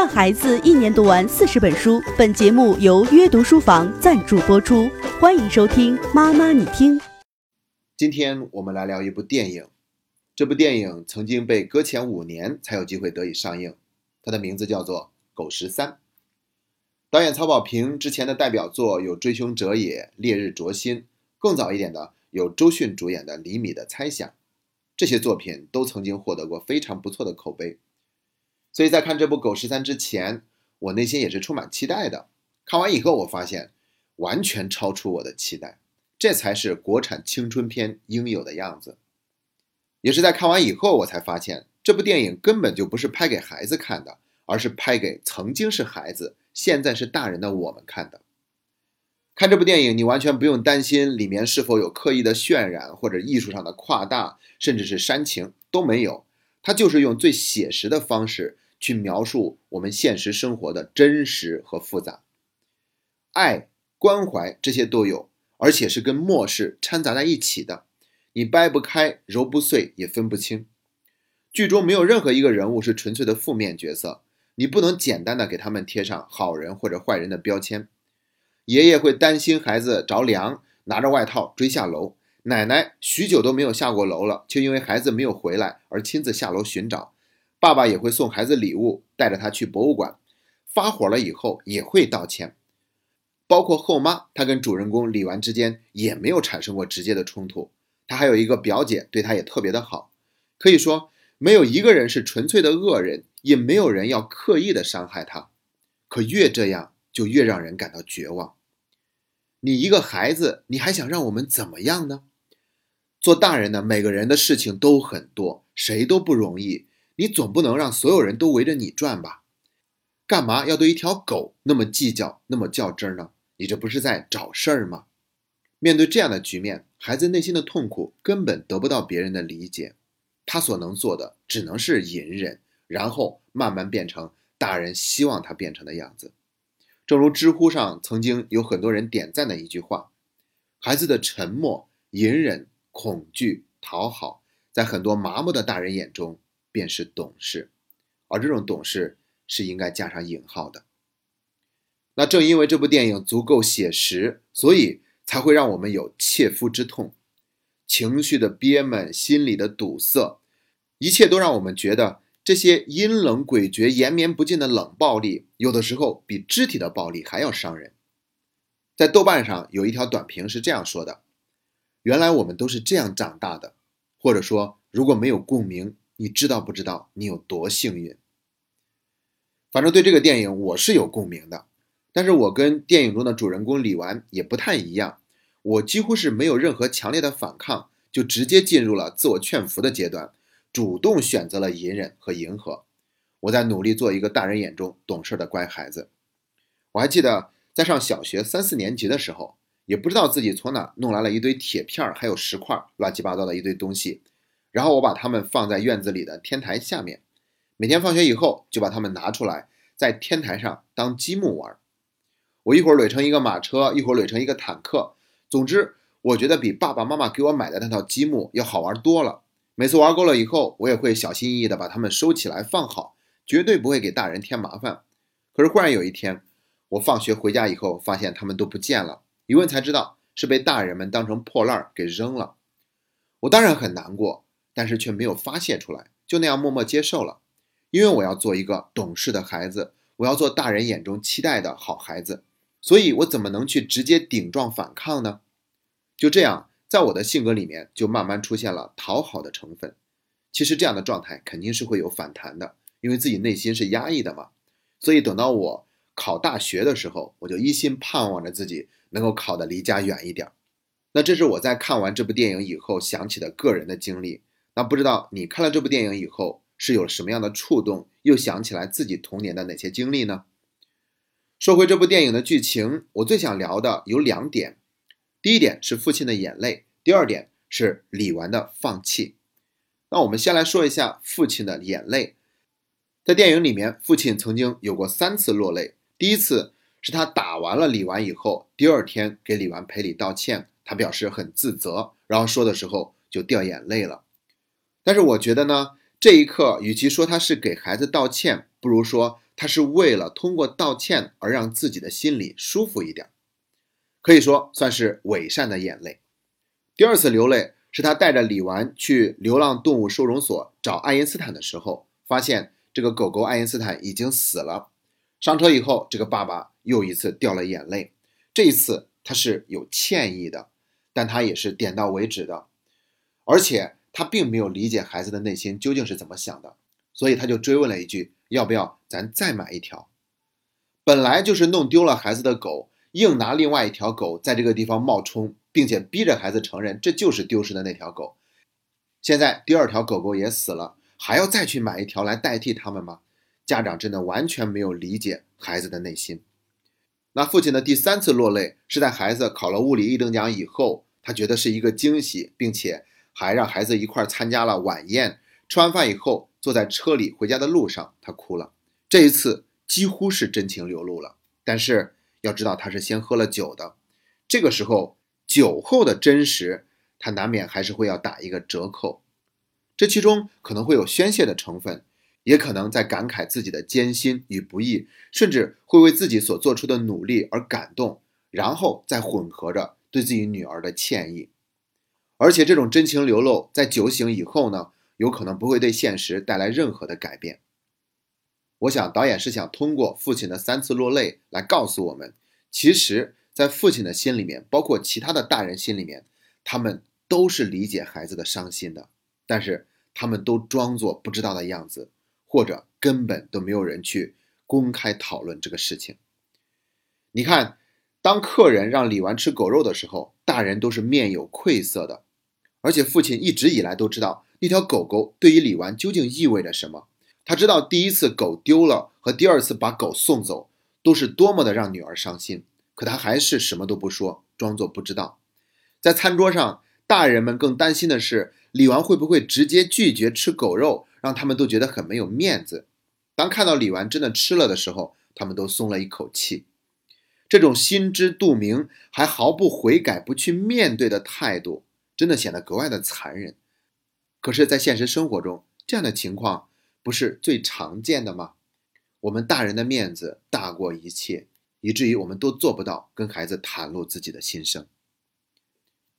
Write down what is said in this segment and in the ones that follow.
让孩子一年读完四十本书。本节目由约读书房赞助播出，欢迎收听《妈妈你听》。今天我们来聊一部电影，这部电影曾经被搁浅五年才有机会得以上映，它的名字叫做《狗十三》。导演曹保平之前的代表作有《追凶者也》《烈日灼心》，更早一点的有周迅主演的《厘米的猜想》，这些作品都曾经获得过非常不错的口碑。所以在看这部《狗十三》之前，我内心也是充满期待的。看完以后，我发现完全超出我的期待。这才是国产青春片应有的样子。也是在看完以后，我才发现这部电影根本就不是拍给孩子看的，而是拍给曾经是孩子、现在是大人的我们看的。看这部电影，你完全不用担心里面是否有刻意的渲染或者艺术上的夸大，甚至是煽情都没有。它就是用最写实的方式去描述我们现实生活的真实和复杂，爱、关怀这些都有。而且是跟末世掺杂在一起的，你掰不开、揉不碎也分不清。剧中没有任何一个人物是纯粹的负面角色，你不能简单的给他们贴上好人或者坏人的标签。爷爷会担心孩子着凉，拿着外套追下楼；奶奶许久都没有下过楼了，却因为孩子没有回来而亲自下楼寻找。爸爸也会送孩子礼物，带着他去博物馆。发火了以后也会道歉。包括后妈，她跟主人公李纨之间也没有产生过直接的冲突。她还有一个表姐，对她也特别的好。可以说，没有一个人是纯粹的恶人，也没有人要刻意的伤害她。可越这样，就越让人感到绝望。你一个孩子，你还想让我们怎么样呢？做大人的，每个人的事情都很多，谁都不容易。你总不能让所有人都围着你转吧？干嘛要对一条狗那么计较，那么较真儿呢？你这不是在找事儿吗？面对这样的局面，孩子内心的痛苦根本得不到别人的理解，他所能做的只能是隐忍，然后慢慢变成大人希望他变成的样子。正如知乎上曾经有很多人点赞的一句话：“孩子的沉默、隐忍、恐惧、讨好，在很多麻木的大人眼中便是懂事，而这种懂事是应该加上引号的。”那正因为这部电影足够写实，所以才会让我们有切肤之痛，情绪的憋闷，心里的堵塞，一切都让我们觉得这些阴冷诡谲、延绵不尽的冷暴力，有的时候比肢体的暴力还要伤人。在豆瓣上有一条短评是这样说的：“原来我们都是这样长大的。”或者说，如果没有共鸣，你知道不知道你有多幸运？反正对这个电影我是有共鸣的。但是我跟电影中的主人公李纨也不太一样，我几乎是没有任何强烈的反抗，就直接进入了自我劝服的阶段，主动选择了隐忍和迎合。我在努力做一个大人眼中懂事的乖孩子。我还记得在上小学三四年级的时候，也不知道自己从哪弄来了一堆铁片儿还有石块，乱七八糟的一堆东西，然后我把它们放在院子里的天台下面，每天放学以后就把它们拿出来，在天台上当积木玩。我一会儿垒成一个马车，一会儿垒成一个坦克。总之，我觉得比爸爸妈妈给我买的那套积木要好玩多了。每次玩够了以后，我也会小心翼翼地把它们收起来放好，绝对不会给大人添麻烦。可是忽然有一天，我放学回家以后，发现它们都不见了。一问才知道，是被大人们当成破烂给扔了。我当然很难过，但是却没有发泄出来，就那样默默接受了。因为我要做一个懂事的孩子，我要做大人眼中期待的好孩子。所以，我怎么能去直接顶撞反抗呢？就这样，在我的性格里面，就慢慢出现了讨好的成分。其实，这样的状态肯定是会有反弹的，因为自己内心是压抑的嘛。所以，等到我考大学的时候，我就一心盼望着自己能够考得离家远一点。那这是我在看完这部电影以后想起的个人的经历。那不知道你看了这部电影以后是有什么样的触动，又想起来自己童年的哪些经历呢？说回这部电影的剧情，我最想聊的有两点。第一点是父亲的眼泪，第二点是李纨的放弃。那我们先来说一下父亲的眼泪。在电影里面，父亲曾经有过三次落泪。第一次是他打完了李纨以后，第二天给李纨赔礼道歉，他表示很自责，然后说的时候就掉眼泪了。但是我觉得呢，这一刻与其说他是给孩子道歉，不如说。他是为了通过道歉而让自己的心里舒服一点，可以说算是伪善的眼泪。第二次流泪是他带着李纨去流浪动物收容所找爱因斯坦的时候，发现这个狗狗爱因斯坦已经死了。上车以后，这个爸爸又一次掉了眼泪，这一次他是有歉意的，但他也是点到为止的，而且他并没有理解孩子的内心究竟是怎么想的，所以他就追问了一句。要不要咱再买一条？本来就是弄丢了孩子的狗，硬拿另外一条狗在这个地方冒充，并且逼着孩子承认这就是丢失的那条狗。现在第二条狗狗也死了，还要再去买一条来代替他们吗？家长真的完全没有理解孩子的内心。那父亲的第三次落泪是在孩子考了物理一等奖以后，他觉得是一个惊喜，并且还让孩子一块参加了晚宴。吃完饭以后。坐在车里回家的路上，他哭了。这一次几乎是真情流露了。但是要知道，他是先喝了酒的。这个时候，酒后的真实，他难免还是会要打一个折扣。这其中可能会有宣泄的成分，也可能在感慨自己的艰辛与不易，甚至会为自己所做出的努力而感动，然后再混合着对自己女儿的歉意。而且这种真情流露，在酒醒以后呢？有可能不会对现实带来任何的改变。我想导演是想通过父亲的三次落泪来告诉我们，其实，在父亲的心里面，包括其他的大人心里面，他们都是理解孩子的伤心的，但是他们都装作不知道的样子，或者根本都没有人去公开讨论这个事情。你看，当客人让李纨吃狗肉的时候，大人都是面有愧色的，而且父亲一直以来都知道。那条狗狗对于李纨究竟意味着什么？他知道第一次狗丢了和第二次把狗送走都是多么的让女儿伤心，可他还是什么都不说，装作不知道。在餐桌上，大人们更担心的是李纨会不会直接拒绝吃狗肉，让他们都觉得很没有面子。当看到李纨真的吃了的时候，他们都松了一口气。这种心知肚明还毫不悔改、不去面对的态度，真的显得格外的残忍。可是，在现实生活中，这样的情况不是最常见的吗？我们大人的面子大过一切，以至于我们都做不到跟孩子袒露自己的心声。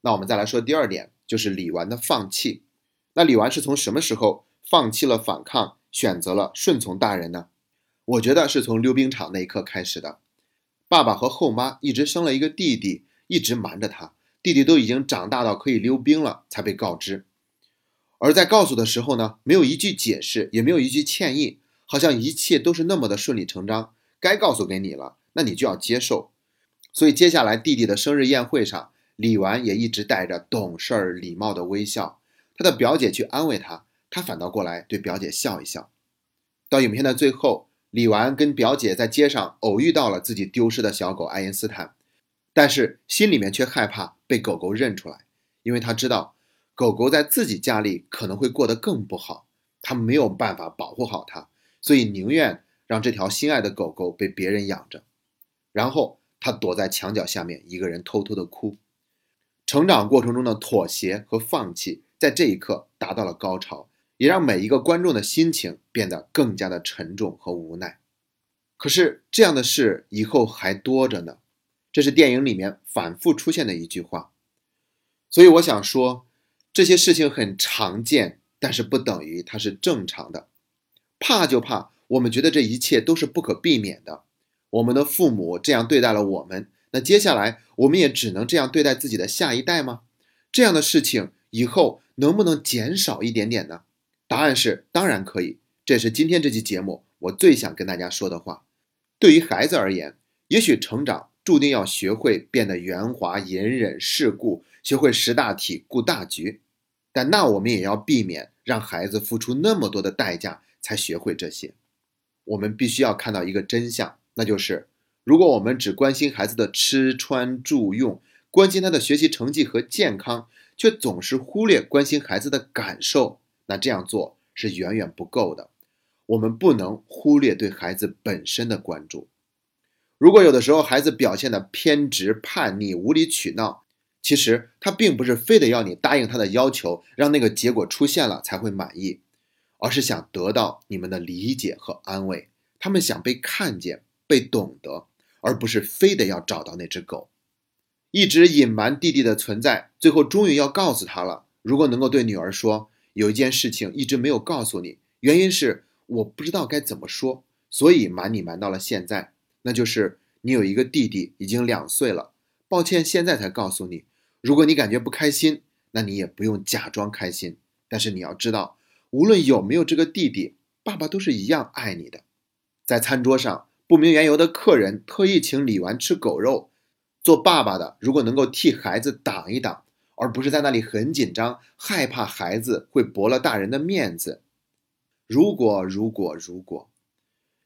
那我们再来说第二点，就是李纨的放弃。那李纨是从什么时候放弃了反抗，选择了顺从大人呢？我觉得是从溜冰场那一刻开始的。爸爸和后妈一直生了一个弟弟，一直瞒着他，弟弟都已经长大到可以溜冰了，才被告知。而在告诉的时候呢，没有一句解释，也没有一句歉意，好像一切都是那么的顺理成章。该告诉给你了，那你就要接受。所以接下来弟弟的生日宴会上，李纨也一直带着懂事儿、礼貌的微笑。他的表姐去安慰他，他反倒过来对表姐笑一笑。到影片的最后，李纨跟表姐在街上偶遇到了自己丢失的小狗爱因斯坦，但是心里面却害怕被狗狗认出来，因为他知道。狗狗在自己家里可能会过得更不好，他没有办法保护好它，所以宁愿让这条心爱的狗狗被别人养着。然后他躲在墙角下面，一个人偷偷的哭。成长过程中的妥协和放弃，在这一刻达到了高潮，也让每一个观众的心情变得更加的沉重和无奈。可是这样的事以后还多着呢，这是电影里面反复出现的一句话。所以我想说。这些事情很常见，但是不等于它是正常的。怕就怕我们觉得这一切都是不可避免的。我们的父母这样对待了我们，那接下来我们也只能这样对待自己的下一代吗？这样的事情以后能不能减少一点点呢？答案是当然可以。这是今天这期节目我最想跟大家说的话。对于孩子而言，也许成长注定要学会变得圆滑、隐忍、世故，学会识大体、顾大局。但那我们也要避免让孩子付出那么多的代价才学会这些。我们必须要看到一个真相，那就是如果我们只关心孩子的吃穿住用，关心他的学习成绩和健康，却总是忽略关心孩子的感受，那这样做是远远不够的。我们不能忽略对孩子本身的关注。如果有的时候孩子表现的偏执、叛逆、无理取闹，其实他并不是非得要你答应他的要求，让那个结果出现了才会满意，而是想得到你们的理解和安慰。他们想被看见、被懂得，而不是非得要找到那只狗。一直隐瞒弟弟的存在，最后终于要告诉他了。如果能够对女儿说，有一件事情一直没有告诉你，原因是我不知道该怎么说，所以瞒你瞒到了现在，那就是你有一个弟弟，已经两岁了。抱歉，现在才告诉你。如果你感觉不开心，那你也不用假装开心。但是你要知道，无论有没有这个弟弟，爸爸都是一样爱你的。在餐桌上，不明缘由的客人特意请李纨吃狗肉，做爸爸的如果能够替孩子挡一挡，而不是在那里很紧张，害怕孩子会驳了大人的面子。如果如果如果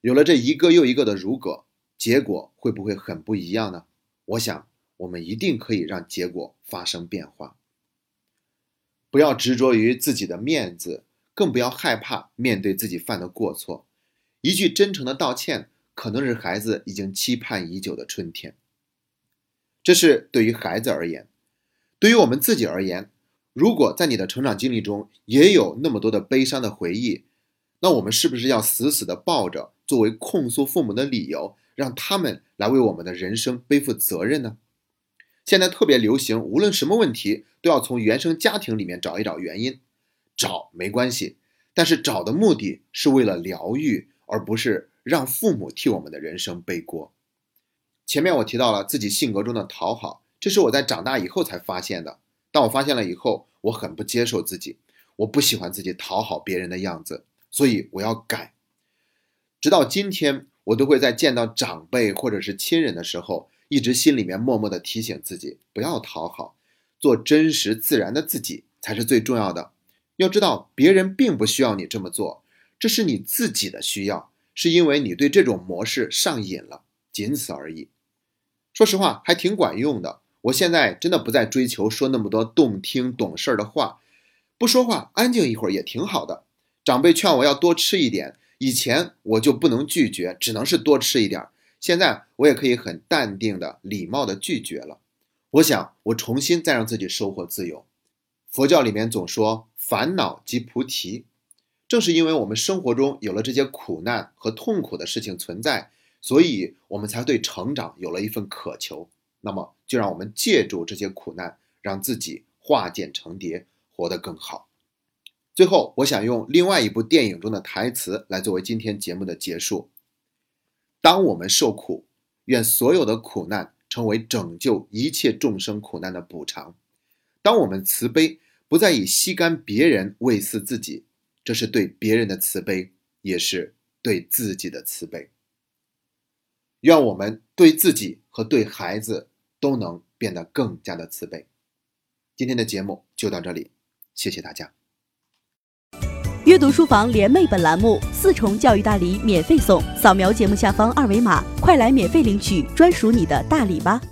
有了这一个又一个的如果，结果会不会很不一样呢？我想。我们一定可以让结果发生变化。不要执着于自己的面子，更不要害怕面对自己犯的过错。一句真诚的道歉，可能是孩子已经期盼已久的春天。这是对于孩子而言，对于我们自己而言，如果在你的成长经历中也有那么多的悲伤的回忆，那我们是不是要死死的抱着，作为控诉父母的理由，让他们来为我们的人生背负责任呢？现在特别流行，无论什么问题都要从原生家庭里面找一找原因。找没关系，但是找的目的是为了疗愈，而不是让父母替我们的人生背锅。前面我提到了自己性格中的讨好，这是我在长大以后才发现的。当我发现了以后，我很不接受自己，我不喜欢自己讨好别人的样子，所以我要改。直到今天，我都会在见到长辈或者是亲人的时候。一直心里面默默的提醒自己，不要讨好，做真实自然的自己才是最重要的。要知道，别人并不需要你这么做，这是你自己的需要，是因为你对这种模式上瘾了，仅此而已。说实话，还挺管用的。我现在真的不再追求说那么多动听懂事儿的话，不说话，安静一会儿也挺好的。长辈劝我要多吃一点，以前我就不能拒绝，只能是多吃一点。现在我也可以很淡定的、礼貌的拒绝了。我想，我重新再让自己收获自由。佛教里面总说烦恼即菩提，正是因为我们生活中有了这些苦难和痛苦的事情存在，所以我们才对成长有了一份渴求。那么，就让我们借助这些苦难，让自己化茧成蝶，活得更好。最后，我想用另外一部电影中的台词来作为今天节目的结束。当我们受苦，愿所有的苦难成为拯救一切众生苦难的补偿；当我们慈悲，不再以吸干别人喂饲自己，这是对别人的慈悲，也是对自己的慈悲。愿我们对自己和对孩子都能变得更加的慈悲。今天的节目就到这里，谢谢大家。阅读书房联袂本栏目四重教育大礼免费送，扫描节目下方二维码，快来免费领取专属你的大礼吧！